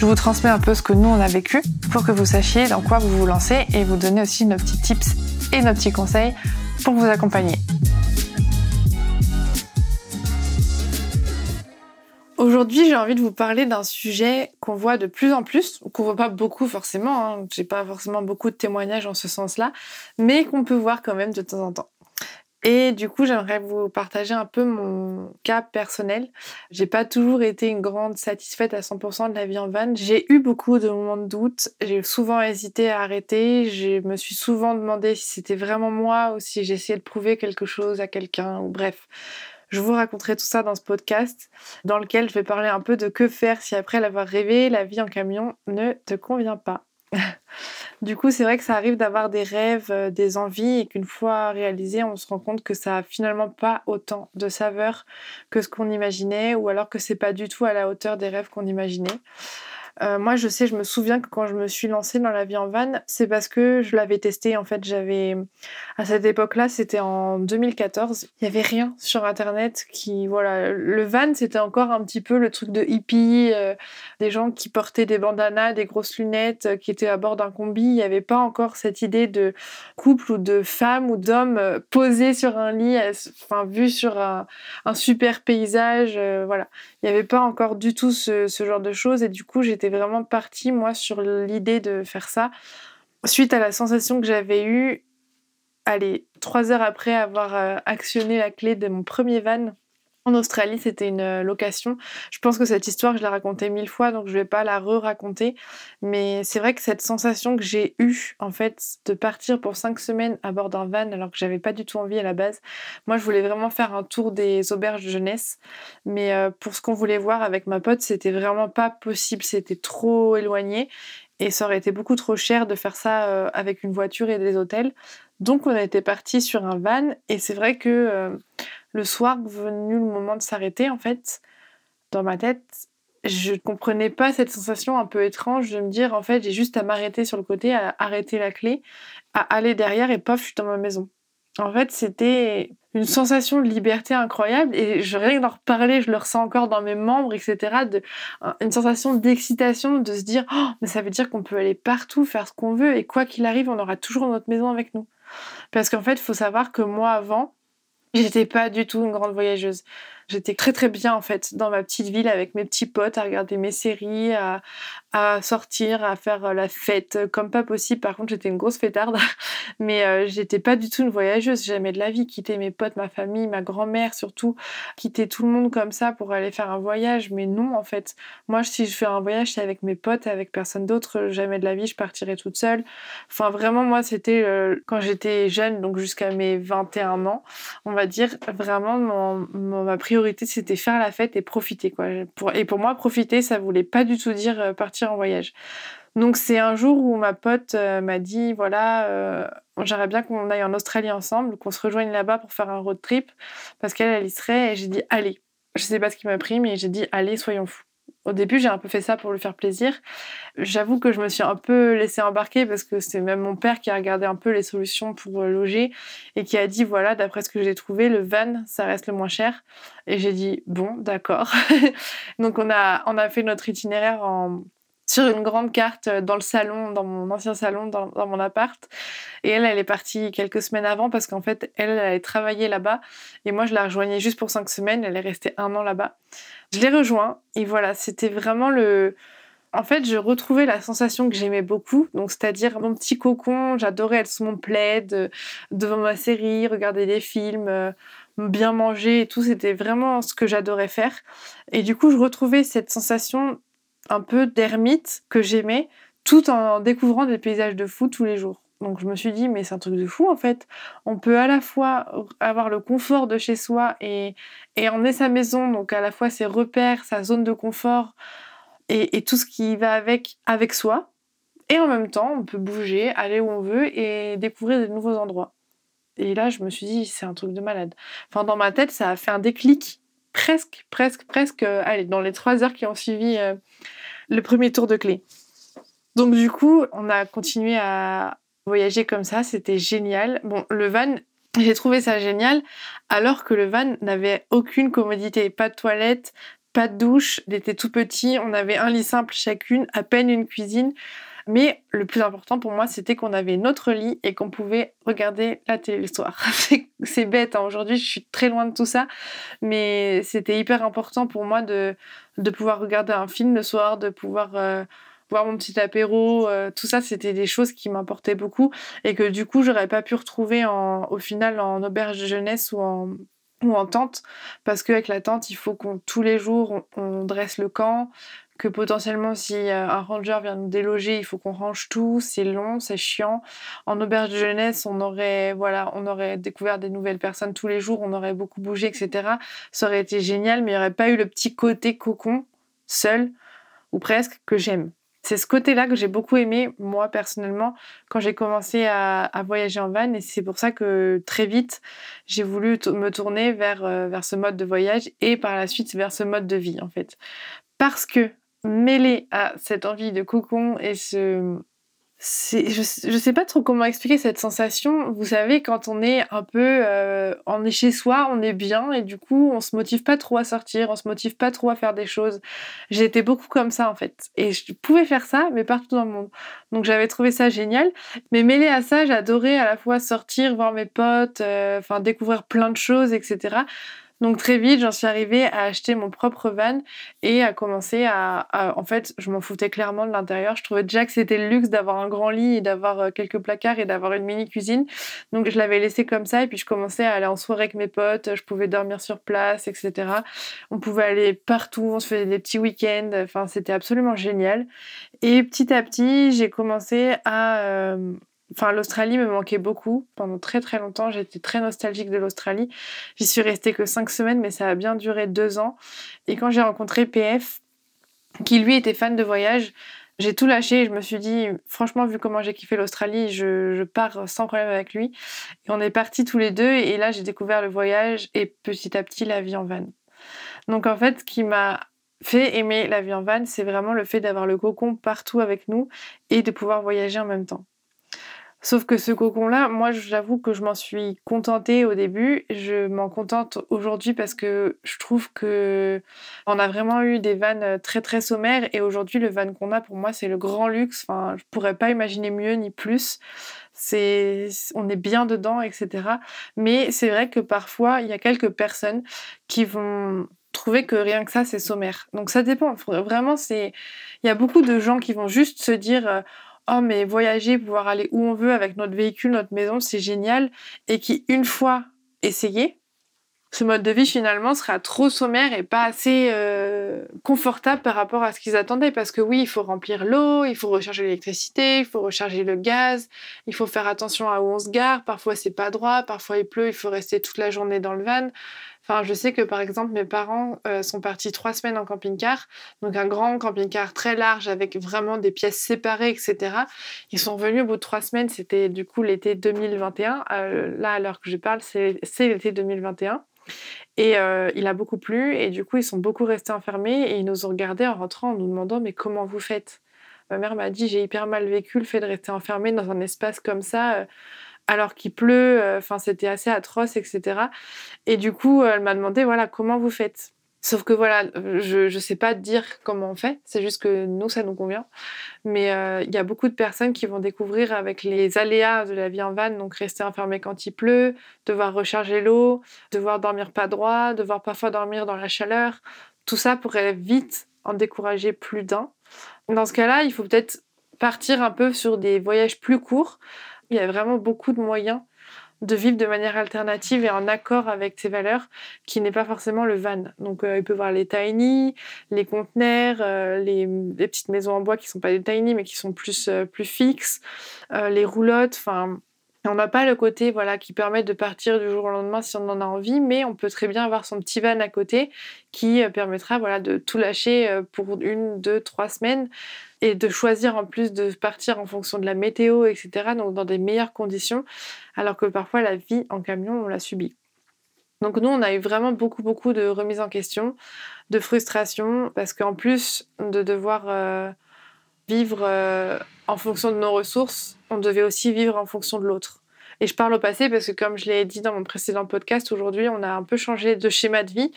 Je vous transmets un peu ce que nous on a vécu pour que vous sachiez dans quoi vous vous lancez et vous donner aussi nos petits tips et nos petits conseils pour vous accompagner. Aujourd'hui, j'ai envie de vous parler d'un sujet qu'on voit de plus en plus, qu'on voit pas beaucoup forcément, hein, j'ai pas forcément beaucoup de témoignages en ce sens-là, mais qu'on peut voir quand même de temps en temps. Et du coup, j'aimerais vous partager un peu mon cas personnel. J'ai pas toujours été une grande satisfaite à 100% de la vie en van. J'ai eu beaucoup de moments de doute. J'ai souvent hésité à arrêter. Je me suis souvent demandé si c'était vraiment moi ou si j'essayais de prouver quelque chose à quelqu'un ou bref. Je vous raconterai tout ça dans ce podcast dans lequel je vais parler un peu de que faire si après l'avoir rêvé, la vie en camion ne te convient pas. Du coup, c'est vrai que ça arrive d'avoir des rêves, euh, des envies et qu'une fois réalisé, on se rend compte que ça a finalement pas autant de saveur que ce qu'on imaginait ou alors que c'est pas du tout à la hauteur des rêves qu'on imaginait. Euh, moi, je sais, je me souviens que quand je me suis lancée dans la vie en van, c'est parce que je l'avais testé. En fait, j'avais à cette époque-là, c'était en 2014. Il y avait rien sur Internet qui, voilà, le van, c'était encore un petit peu le truc de hippie, euh, des gens qui portaient des bandanas, des grosses lunettes, euh, qui étaient à bord d'un combi. Il n'y avait pas encore cette idée de couple ou de femme ou d'homme posé sur un lit, enfin vu sur un, super paysage. voilà, il n'y avait pas encore du tout ce, ce genre de choses et du coup, j'étais vraiment partie, moi, sur l'idée de faire ça, suite à la sensation que j'avais eue, allez, trois heures après avoir euh, actionné la clé de mon premier van en Australie, c'était une euh, location. Je pense que cette histoire, je l'ai racontée mille fois, donc je vais pas la re-raconter. Mais c'est vrai que cette sensation que j'ai eue, en fait, de partir pour cinq semaines à bord d'un van, alors que j'avais pas du tout envie à la base. Moi, je voulais vraiment faire un tour des auberges de jeunesse. Mais euh, pour ce qu'on voulait voir avec ma pote, c'était vraiment pas possible. C'était trop éloigné. Et ça aurait été beaucoup trop cher de faire ça euh, avec une voiture et des hôtels. Donc on a été parti sur un van. Et c'est vrai que le soir venu le moment de s'arrêter, en fait, dans ma tête, je comprenais pas cette sensation un peu étrange de me dire, en fait, j'ai juste à m'arrêter sur le côté, à arrêter la clé, à aller derrière et paf, je suis dans ma maison. En fait, c'était une sensation de liberté incroyable et je rien d'en reparler, je le ressens encore dans mes membres, etc. Une sensation d'excitation de se dire, oh, mais ça veut dire qu'on peut aller partout, faire ce qu'on veut et quoi qu'il arrive, on aura toujours notre maison avec nous. Parce qu'en fait, il faut savoir que moi, avant, J'étais pas du tout une grande voyageuse. J'étais très très bien en fait dans ma petite ville avec mes petits potes à regarder mes séries, à, à sortir, à faire euh, la fête euh, comme pas possible. Par contre, j'étais une grosse fêtarde, mais euh, j'étais pas du tout une voyageuse. J'aimais de la vie, quitter mes potes, ma famille, ma grand-mère surtout, quitter tout le monde comme ça pour aller faire un voyage. Mais non, en fait, moi, si je fais un voyage, c'est avec mes potes, avec personne d'autre. Jamais de la vie, je partirais toute seule. Enfin, vraiment, moi, c'était quand j'étais jeune, donc jusqu'à mes 21 ans, on va dire, vraiment, ma priorité, c'était faire la fête et profiter, quoi. Et pour moi, profiter, ça voulait pas du tout dire partir en voyage. Donc c'est un jour où ma pote euh, m'a dit voilà, euh, j'aimerais bien qu'on aille en Australie ensemble, qu'on se rejoigne là-bas pour faire un road trip parce qu'elle elle y serait et j'ai dit allez. Je sais pas ce qui m'a pris mais j'ai dit allez soyons fous. Au début, j'ai un peu fait ça pour lui faire plaisir. J'avoue que je me suis un peu laissée embarquer parce que c'est même mon père qui a regardé un peu les solutions pour euh, loger et qui a dit voilà, d'après ce que j'ai trouvé, le van, ça reste le moins cher. Et j'ai dit bon, d'accord. Donc on a, on a fait notre itinéraire en, sur une grande carte euh, dans le salon, dans mon ancien salon, dans, mon appart. Et elle, elle est partie quelques semaines avant parce qu'en fait, elle, elle allait travailler là-bas. Et moi, je la rejoignais juste pour cinq semaines. Elle est restée un an là-bas. Je l'ai rejoint et voilà, c'était vraiment le. En fait, je retrouvais la sensation que j'aimais beaucoup, donc c'est-à-dire mon petit cocon. J'adorais être sous mon plaid, euh, devant ma série, regarder des films, euh, bien manger et tout. C'était vraiment ce que j'adorais faire. Et du coup, je retrouvais cette sensation un peu d'ermite que j'aimais, tout en découvrant des paysages de fou tous les jours. Donc je me suis dit, mais c'est un truc de fou en fait. On peut à la fois avoir le confort de chez soi et, et emmener sa maison, donc à la fois ses repères, sa zone de confort et, tout ce qui va avec, avec soi. Et en même temps, on peut bouger, aller où on veut et découvrir de nouveaux endroits. Et là, je me suis dit, c'est un truc de malade. Enfin, dans ma tête, ça a fait un déclic presque, presque, presque, euh, allez, dans les trois heures qui ont suivi euh, le premier tour de clé. Donc du coup, on a continué à, voyager comme ça, c'était génial. Bon, le van, j'ai trouvé ça génial, alors que le van n'avait aucune commodité, pas de toilette, pas de douche, il était tout petit, on avait un lit simple chacune, à peine une cuisine. Mais le plus important pour moi, c'était qu'on avait notre lit et qu'on pouvait regarder la télé le soir. c'est bête, hein. aujourd'hui je suis très loin de tout ça, mais c'était hyper important pour moi de, de pouvoir regarder un film le soir, de pouvoir euh, boire mon petit apéro, euh, tout ça, c'était des choses qui m'importaient beaucoup et que du coup, j'aurais pas pu retrouver au final en auberge de jeunesse ou en, ou en tente parce qu'avec la tente, il faut qu'on tous les jours on, dresse le camp, que potentiellement si euh, un ranger vient nous déloger, il faut qu'on range tout, c'est long, c'est chiant. En auberge de jeunesse, on aurait voilà, on aurait découvert des nouvelles personnes tous les jours, on aurait beaucoup bougé, etc. Ça aurait été génial, mais il n'y aurait pas eu le petit côté cocon seul ou presque que j'aime. C'est ce côté-là que j'ai beaucoup aimé, moi personnellement, quand j'ai commencé à, voyager en van. Et c'est pour ça que très vite, j'ai voulu me tourner vers, euh, vers ce mode de voyage et par la suite vers ce mode de vie, en fait. Parce que mêlé à cette envie de cocon et ce, je, ne sais pas trop comment expliquer cette sensation. Vous savez, quand on est un peu, euh, on est chez soi, on est bien et du coup, on se motive pas trop à sortir, on se motive pas trop à faire des choses. J'étais beaucoup comme ça en fait, et je pouvais faire ça, mais partout dans le monde. Donc j'avais trouvé ça génial. Mais mêlé à ça, j'adorais à la fois sortir, voir mes potes, euh, découvrir plein de choses, etc. Donc très vite, j'en suis arrivée à acheter mon propre van et à commencer à, en fait, je m'en foutais clairement de l'intérieur. Je trouvais déjà que c'était le luxe d'avoir un grand lit et d'avoir euh, quelques placards et d'avoir une mini cuisine. Donc je l'avais laissé comme ça et puis je commençais à aller en soirée avec mes potes. Je pouvais dormir sur place, etc. On pouvait aller partout, on se faisait des petits week-ends. Enfin, c'était absolument génial. Et petit à petit, j'ai commencé à euh, Enfin, l'Australie me manquait beaucoup. Pendant très très longtemps, j'étais très nostalgique de l'Australie. J'y suis restée que cinq semaines, mais ça a bien duré deux ans. Et quand j'ai rencontré PF, qui lui était fan de voyage, j'ai tout lâché je me suis dit, franchement, vu comment j'ai kiffé l'Australie, je, pars sans problème avec lui. Et on est partis tous les deux et là, j'ai découvert le voyage et petit à petit la vie en van. Donc en fait, ce qui m'a fait aimer la vie en van, c'est vraiment le fait d'avoir le cocon partout avec nous et de pouvoir voyager en même temps. Sauf que ce cocon-là, moi j'avoue que je m'en suis contentée au début. Je m'en contente aujourd'hui parce que je trouve que on a vraiment eu des vannes très très sommaires et aujourd'hui le van qu'on a pour moi c'est le grand luxe. Enfin, je pourrais pas imaginer mieux ni plus. On est bien dedans, etc. Mais c'est vrai que parfois il y a quelques personnes qui vont trouver que rien que ça c'est sommaire. Donc ça dépend. Vraiment, c'est, il y a beaucoup de gens qui vont juste se dire euh, oh mais voyager, pouvoir aller où on veut avec notre véhicule, notre maison, c'est génial, et qui une fois essayé, ce mode de vie finalement sera trop sommaire et pas assez euh, confortable par rapport à ce qu'ils attendaient. Parce que oui il faut remplir l'eau, il faut recharger l'électricité, il faut recharger le gaz, il faut faire attention à où on se gare, parfois c'est pas droit, parfois il pleut, il faut rester toute la journée dans le van. Je sais que par exemple, mes parents euh, sont partis trois semaines en camping-car, donc un grand camping-car très large avec vraiment des pièces séparées, etc. Ils sont venus au bout de trois semaines, c'était du coup l'été 2021. Euh, là, à l'heure que je parle, c'est l'été 2021. Et euh, il a beaucoup plu et du coup, ils sont beaucoup restés enfermés et ils nous ont regardés en rentrant en nous demandant mais comment vous faites? Ma mère m'a dit j'ai hyper mal vécu le fait de rester enfermé dans un espace comme ça alors qu'il pleut. Euh, enfin, c'était assez atroce, etc. Et du coup, elle m'a demandé voilà comment vous faites? Sauf que voilà, je ne sais pas dire comment on fait, c'est juste que nous, ça nous convient. Mais euh, il y a beaucoup de personnes qui vont découvrir avec les aléas de la vie en van, donc rester enfermé quand il pleut, devoir recharger l'eau, devoir dormir pas droit, devoir parfois dormir dans la chaleur. Tout ça pourrait vite en décourager plus d'un. Dans ce cas-là, il faut peut-être partir un peu sur des voyages plus courts. Il y a vraiment beaucoup de moyens de vivre de manière alternative et en accord avec ses valeurs, qui n'est pas forcément le van. Donc euh, il peut voir les tiny, les conteneurs, euh, les, petites maisons en bois qui sont pas des tiny mais qui sont plus, euh, plus fixes, les roulottes, enfin on n'a pas le côté voilà qui permet de partir du jour au lendemain si on en a envie, mais on peut très bien avoir son petit van à côté qui permettra voilà de tout lâcher pour une, deux, trois semaines et de choisir en plus de partir en fonction de la météo, etc. Donc dans des meilleures conditions, alors que parfois la vie en camion, on la subit. Donc nous, on a eu vraiment beaucoup, beaucoup de remises en question, de frustration, parce qu'en plus de devoir euh, vivre euh, en fonction de nos ressources, on devait aussi vivre en fonction de l'autre. Et je parle au passé parce que comme je l'ai dit dans mon précédent podcast, aujourd'hui on a un peu changé de schéma de vie.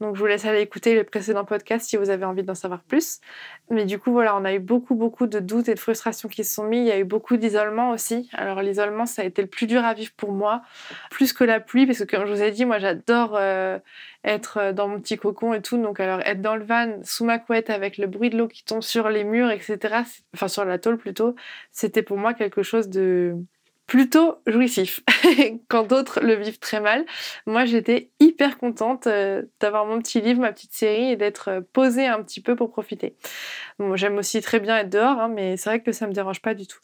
Donc je vous laisse aller écouter le précédent podcast si vous avez envie d'en savoir plus. Mais du coup voilà, on a eu beaucoup beaucoup de doutes et de frustrations qui se sont mis. Il y a eu beaucoup d'isolement aussi. Alors l'isolement ça a été le plus dur à vivre pour moi, plus que la pluie parce que comme je vous ai dit, moi j'adore euh, être dans mon petit cocon et tout. Donc alors être dans le van sous ma couette avec le bruit de l'eau qui tombe sur les murs, etc. Enfin sur la tôle plutôt, c'était pour moi quelque chose de plutôt jouissif, quand d'autres le vivent très mal. Moi, j'étais hyper contente euh, d'avoir mon petit livre, ma petite série et d'être euh, posée un petit peu pour profiter. J'aime aussi très bien être dehors, hein, mais c'est vrai que ça me dérange pas du tout.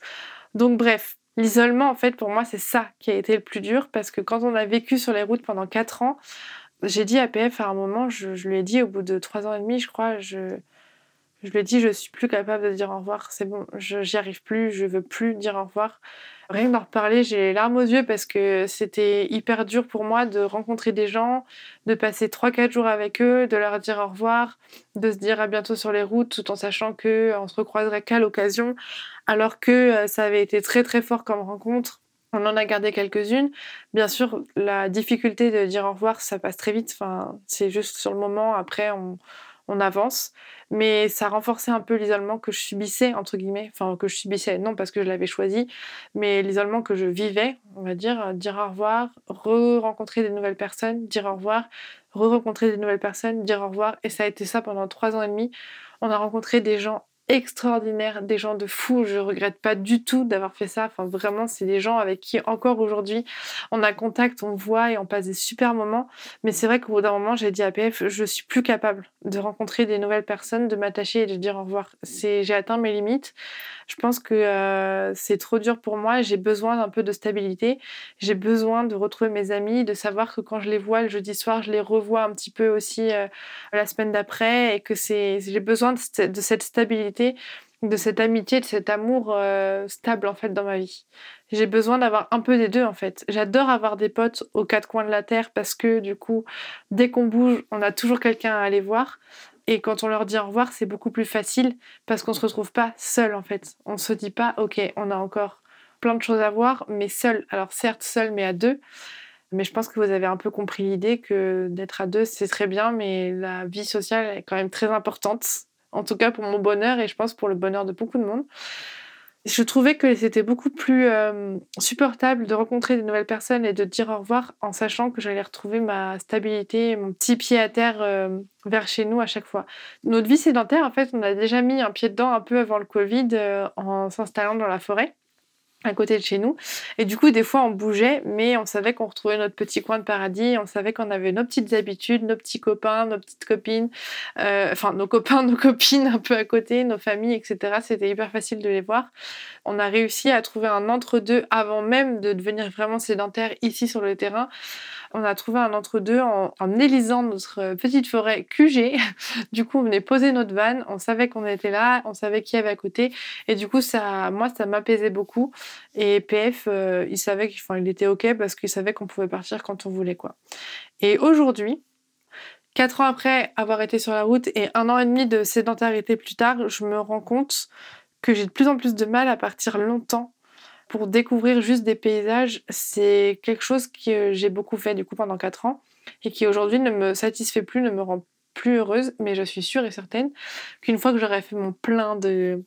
Donc bref, l'isolement, en fait, pour moi, c'est ça qui a été le plus dur parce que quand on a vécu sur les routes pendant 4 ans, j'ai dit à PF à un moment, je, lui ai dit au bout de 3 ans et demi, je crois, je, je lui ai dit, je suis plus capable de dire au revoir, c'est bon, j'y arrive plus, je veux plus dire au revoir. Rien d'en reparler, j'ai les larmes aux yeux parce que c'était hyper dur pour moi de rencontrer des gens, de passer 3-4 jours avec eux, de leur dire au revoir, de se dire à bientôt sur les routes tout en sachant qu'on se recroiserait qu'à l'occasion, alors que euh, ça avait été très très fort comme rencontre. On en a gardé quelques-unes. Bien sûr, la difficulté de dire au revoir, ça passe très vite. Enfin, c'est juste sur le moment. Après, on, on avance. Mais ça renforçait un peu l'isolement que je subissais, entre guillemets. Enfin, que je subissais, non parce que je l'avais choisi, mais l'isolement que je vivais, on va dire. Dire au revoir, re-rencontrer des nouvelles personnes, dire au revoir, re-rencontrer des nouvelles personnes, dire au revoir. Et ça a été ça pendant trois ans et demi. On a rencontré des gens extraordinaires, des gens de fous. Je regrette pas du tout d'avoir fait ça. Enfin, vraiment, c'est des gens avec qui encore aujourd'hui on a contact, on voit et on passe des super moments. Mais c'est vrai qu'au bout d'un moment, j'ai dit à PF, je suis plus capable de rencontrer des nouvelles personnes, de m'attacher et de dire au revoir. C'est, j'ai atteint mes limites. Je pense que euh, c'est trop dur pour moi. J'ai besoin d'un peu de stabilité. J'ai besoin de retrouver mes amis, de savoir que quand je les vois le jeudi soir, je les revois un petit peu aussi euh, la semaine d'après et que c'est, j'ai besoin de cette stabilité de cette amitié, de cet amour euh, stable en fait dans ma vie. J'ai besoin d'avoir un peu des deux en fait. J'adore avoir des potes aux quatre coins de la terre parce que du coup, dès qu'on bouge, on a toujours quelqu'un à aller voir. Et quand on leur dit au revoir, c'est beaucoup plus facile parce qu'on se retrouve pas seul en fait. On se dit pas, ok, on a encore plein de choses à voir, mais seul. Alors certes seul, mais à deux. Mais je pense que vous avez un peu compris l'idée que d'être à deux, c'est très bien, mais la vie sociale est quand même très importante en tout cas pour mon bonheur et je pense pour le bonheur de beaucoup de monde. Je trouvais que c'était beaucoup plus euh, supportable de rencontrer des nouvelles personnes et de dire au revoir en sachant que j'allais retrouver ma stabilité, mon petit pied à terre euh, vers chez nous à chaque fois. Notre vie sédentaire, en fait, on a déjà mis un pied dedans un peu avant le Covid euh, en s'installant dans la forêt à côté de chez nous. Et du coup, des fois, on bougeait, mais on savait qu'on retrouvait notre petit coin de paradis, on savait qu'on avait nos petites habitudes, nos petits copains, nos petites copines, euh, enfin nos copains, nos copines un peu à côté, nos familles, etc. C'était hyper facile de les voir. On a réussi à trouver un entre-deux avant même de devenir vraiment sédentaire ici sur le terrain on a trouvé un entre-deux en, élisant notre petite forêt QG. du coup, on venait poser notre van, on savait qu'on était là, on savait qui avait à côté. Et du coup, ça, moi, ça m'apaisait beaucoup. Et PF, euh, il savait qu'il il était OK parce qu'il savait qu'on pouvait partir quand on voulait. quoi. Et aujourd'hui, quatre ans après avoir été sur la route et un an et demi de sédentarité plus tard, je me rends compte que j'ai de plus en plus de mal à partir longtemps pour découvrir juste des paysages. C'est quelque chose que j'ai beaucoup fait du coup pendant quatre ans et qui aujourd'hui ne me satisfait plus, ne me rend plus heureuse, mais je suis sûre et certaine qu'une fois que j'aurai fait mon plein de,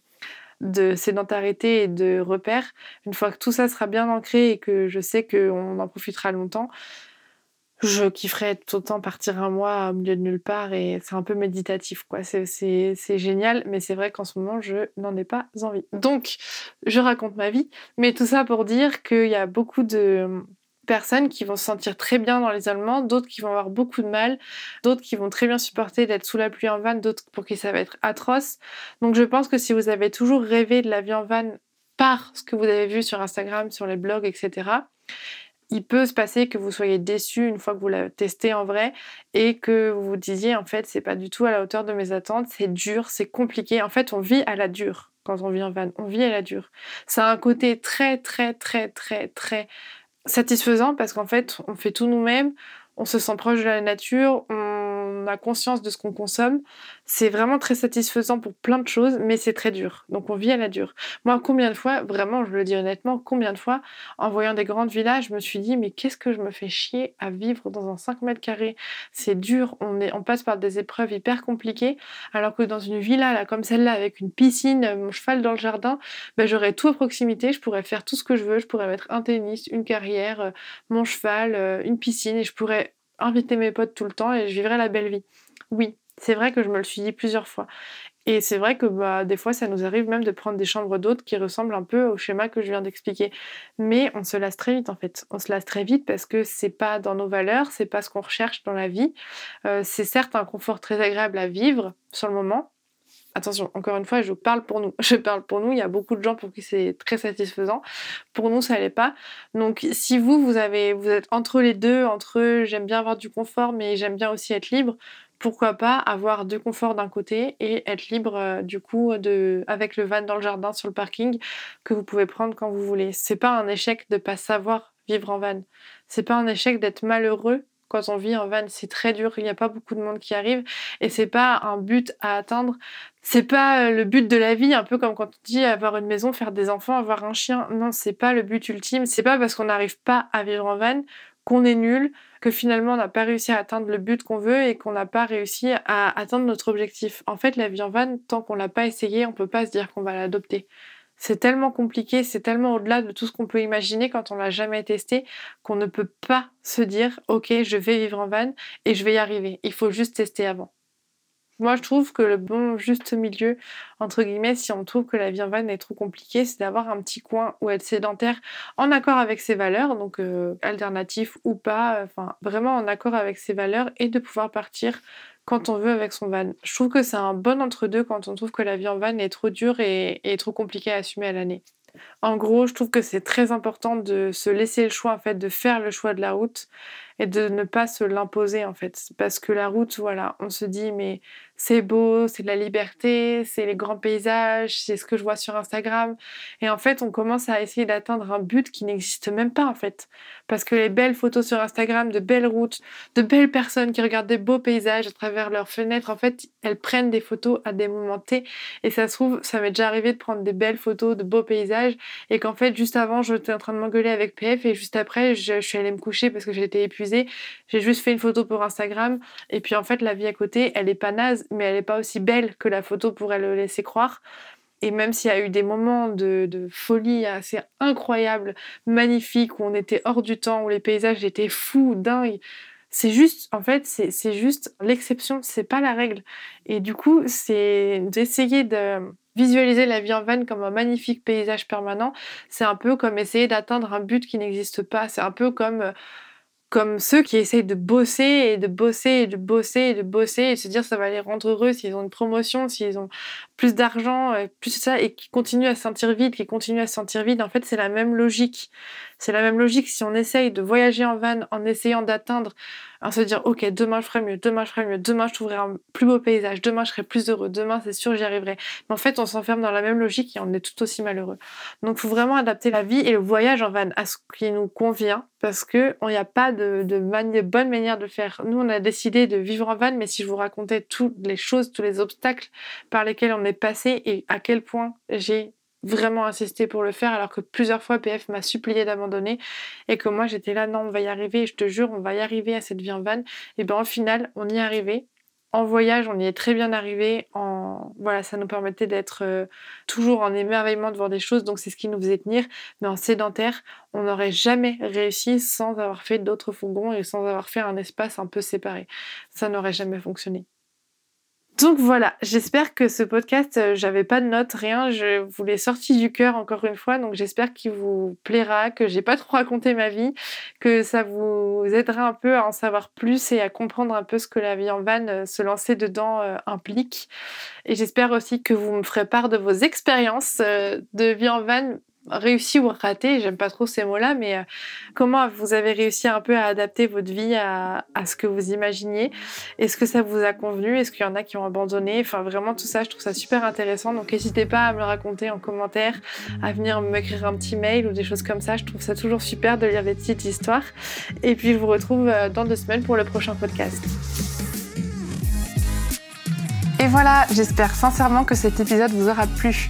de sédentarité et de repères, une fois que tout ça sera bien ancré et que je sais qu'on en profitera longtemps, je kifferais tout autant partir un mois au milieu de nulle part et c'est un peu méditatif quoi. C'est génial, mais c'est vrai qu'en ce moment je n'en ai pas envie. Donc je raconte ma vie, mais tout ça pour dire qu'il y a beaucoup de personnes qui vont se sentir très bien dans l'isolement, d'autres qui vont avoir beaucoup de mal, d'autres qui vont très bien supporter d'être sous la pluie en van, d'autres pour qui ça va être atroce. Donc je pense que si vous avez toujours rêvé de la vie en van par ce que vous avez vu sur Instagram, sur les blogs, etc., il peut se passer que vous soyez déçu une fois que vous l'avez testé en vrai et que vous vous disiez en fait c'est pas du tout à la hauteur de mes attentes, c'est dur, c'est compliqué. En fait, on vit à la dure quand on vit en van, on vit à la dure. Ça a un côté très très très très très satisfaisant parce qu'en fait, on fait tout nous-mêmes, on se sent proche de la nature, on a conscience de ce qu'on consomme. C'est vraiment très satisfaisant pour plein de choses, mais c'est très dur. Donc on vit à la dure. Moi, combien de fois, vraiment, je le dis honnêtement, combien de fois, en voyant des grandes villas, je me suis dit, mais qu'est-ce que je me fais chier à vivre dans un 5 mètres carrés? C'est dur, on, est, on passe par des épreuves hyper compliquées, alors que dans une villa là, comme celle-là, avec une piscine, mon cheval dans le jardin, ben, j'aurais tout à proximité, je pourrais faire tout ce que je veux, je pourrais mettre un tennis, une carrière, euh, mon cheval, euh, une piscine, et je pourrais inviter mes potes tout le temps et je vivrais la belle vie. Oui, c'est vrai que je me le suis dit plusieurs fois. Et c'est vrai que bah, des fois, ça nous arrive même de prendre des chambres d'hôtes qui ressemblent un peu au schéma que je viens d'expliquer. Mais on se lasse très vite en fait. On se lasse très vite parce que c'est pas dans nos valeurs, c'est pas ce qu'on recherche dans la vie. Euh, c'est certes un confort très agréable à vivre sur le moment, Attention, encore une fois, je parle pour nous. Je parle pour nous. Il y a beaucoup de gens pour qui c'est très satisfaisant. Pour nous, ça l'est pas. Donc, si vous, vous avez, vous êtes entre les deux, entre j'aime bien avoir du confort, mais j'aime bien aussi être libre, pourquoi pas avoir du confort d'un côté et être libre euh, du coup de avec le van dans le jardin sur le parking que vous pouvez prendre quand vous voulez. C'est pas un échec de pas savoir vivre en van. C'est pas un échec d'être malheureux quand on vit en van, c'est très dur, il n'y a pas beaucoup de monde qui arrive et c'est pas un but à atteindre. C'est pas euh, le but de la vie, un peu comme quand on dit avoir une maison, faire des enfants, avoir un chien. Non, c'est pas le but ultime. C'est pas parce qu'on n'arrive pas à vivre en van qu'on est nul, que finalement on n'a pas réussi à atteindre le but qu'on veut et qu'on n'a pas réussi à atteindre notre objectif. En fait, la vie en van, tant qu'on l'a pas essayé, on peut pas se dire qu'on va l'adopter. C'est tellement compliqué, c'est tellement au-delà de tout ce qu'on peut imaginer quand on l'a jamais testé qu'on ne peut pas se dire OK, je vais vivre en van et je vais y arriver. Il faut juste tester avant. Moi, je trouve que le bon juste milieu, entre guillemets, si on trouve que la vie en van est trop compliquée, c'est d'avoir un petit coin où être sédentaire en accord avec ses valeurs, donc euh, alternatif ou pas, enfin vraiment en accord avec ses valeurs et de pouvoir partir quand on veut avec son van. Je trouve que c'est un bon entre-deux quand on trouve que la vie en van est trop dure et, trop compliquée à assumer à l'année. En gros, je trouve que c'est très important de se laisser le choix, en fait, de faire le choix de la route et de ne pas se l'imposer, en fait. Parce que la route, voilà, on se dit, mais c'est beau, c'est de la liberté, c'est les grands paysages, c'est ce que je vois sur Instagram. Et en fait, on commence à essayer d'atteindre un but qui n'existe même pas en fait. Parce que les belles photos sur Instagram, de belles routes, de belles personnes qui regardent des beaux paysages à travers leurs fenêtres, en fait, elles prennent des photos à des moments T. Et ça se trouve, ça m'est déjà arrivé de prendre des belles photos de beaux paysages et qu'en fait, juste avant, j'étais en train de m'engueuler avec PF et juste après, je, suis allée me coucher parce que j'étais épuisée. J'ai juste fait une photo pour Instagram et puis en fait, la vie à côté, elle est pas naze mais elle n'est pas aussi belle que la photo pourrait le laisser croire. Et même s'il y a eu des moments de, folie assez incroyables, magnifiques, où on était hors du temps, où les paysages étaient fous, dingues, c'est juste, en fait, c'est juste l'exception, c'est pas la règle. Et du coup, c'est d'essayer de visualiser la vie en van comme un magnifique paysage permanent. C'est un peu comme essayer d'atteindre un but qui n'existe pas. C'est un peu comme comme ceux qui essayent de bosser et de bosser et de bosser et de bosser et se dire ça va les rendre heureux s'ils ont une promotion, s'ils ont plus d'argent, euh, plus ça, et qui continuent à se sentir vide, qui continuent à se sentir vide. En fait, c'est la même logique. C'est la même logique si on essaye de voyager en van en essayant d'atteindre, en se dire ok demain je ferai mieux, demain je ferai mieux, demain je trouverai un plus beau paysage, demain je serai plus heureux, demain c'est sûr j'y arriverai. Mais en fait on s'enferme dans la même logique et on est tout aussi malheureux. Donc il faut vraiment adapter la vie et le voyage en van à ce qui nous convient parce que il n'y a pas de, de, bonne manière de faire. Nous on a décidé de vivre en van, mais si je vous racontais toutes les choses, tous les obstacles par lesquels on passé et à quel point j'ai vraiment insisté pour le faire alors que plusieurs fois PF m'a supplié d'abandonner et que moi j'étais là non on va y arriver je te jure on va y arriver à cette vie en van et ben au final on y est arrivé. En voyage on y est très bien arrivé en voilà ça nous permettait d'être euh, toujours en émerveillement de voir des choses donc c'est ce qui nous faisait tenir. Mais en sédentaire on n'aurait jamais réussi sans avoir fait d'autres fourgons et sans avoir fait un espace un peu séparé. Ça n'aurait jamais fonctionné donc voilà, j'espère que ce podcast, euh, j'avais pas de notes, rien, je vous l'ai sorti du cœur encore une fois, donc j'espère qu'il vous plaira, que j'ai pas trop raconté ma vie, que ça vous aidera un peu à en savoir plus et à comprendre un peu ce que la vie en van, euh, se lancer dedans euh, implique. Et j'espère aussi que vous me ferez part de vos expériences de vie en van réussi ou raté, j'aime pas trop ces mots-là, mais euh, comment vous avez réussi un peu à adapter votre vie à, ce que vous imaginiez? Est-ce que ça vous a convenu? Est-ce qu'il y en a qui ont abandonné? Enfin, vraiment, tout ça, je trouve ça super intéressant. Donc, n'hésitez pas à me le raconter en commentaire, à venir m'écrire un petit mail ou des choses comme ça. Je trouve ça toujours super de lire des petites histoires. Et puis, je vous retrouve euh, dans deux semaines pour le prochain podcast. Et voilà, j'espère sincèrement que cet épisode vous aura plu.